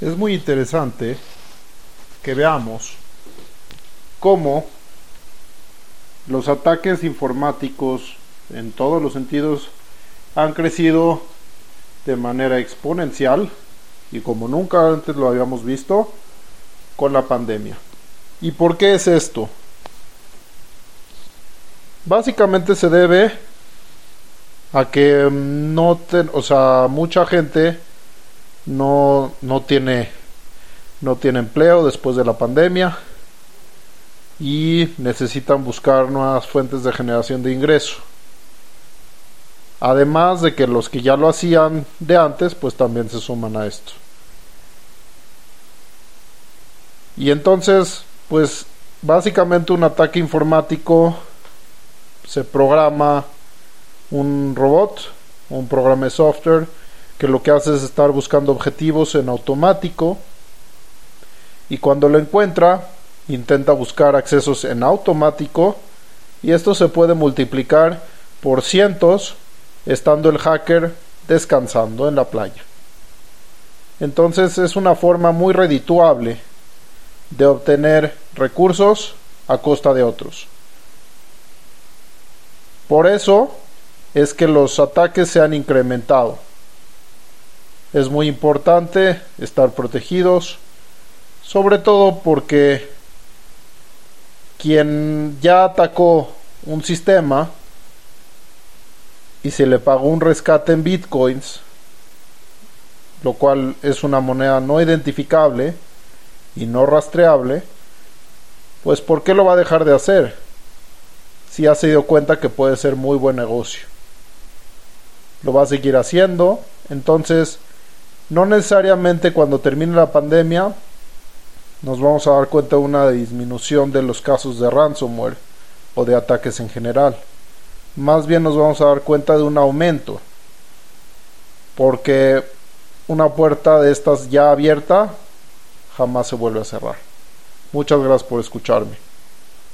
Es muy interesante que veamos cómo los ataques informáticos en todos los sentidos han crecido de manera exponencial y como nunca antes lo habíamos visto con la pandemia. ¿Y por qué es esto? Básicamente se debe a que no, o sea, mucha gente no, no tiene no tiene empleo después de la pandemia y necesitan buscar nuevas fuentes de generación de ingreso. Además de que los que ya lo hacían de antes, pues también se suman a esto. Y entonces, pues básicamente un ataque informático se programa un robot, un programa de software que lo que hace es estar buscando objetivos en automático y cuando lo encuentra intenta buscar accesos en automático y esto se puede multiplicar por cientos estando el hacker descansando en la playa. Entonces es una forma muy redituable de obtener recursos a costa de otros. Por eso es que los ataques se han incrementado. Es muy importante estar protegidos, sobre todo porque quien ya atacó un sistema y se le pagó un rescate en bitcoins, lo cual es una moneda no identificable y no rastreable, pues ¿por qué lo va a dejar de hacer? Si ha se dio cuenta que puede ser muy buen negocio. Lo va a seguir haciendo, entonces no necesariamente cuando termine la pandemia nos vamos a dar cuenta de una disminución de los casos de ransomware o de ataques en general más bien nos vamos a dar cuenta de un aumento. Porque una puerta de estas ya abierta jamás se vuelve a cerrar. Muchas gracias por escucharme.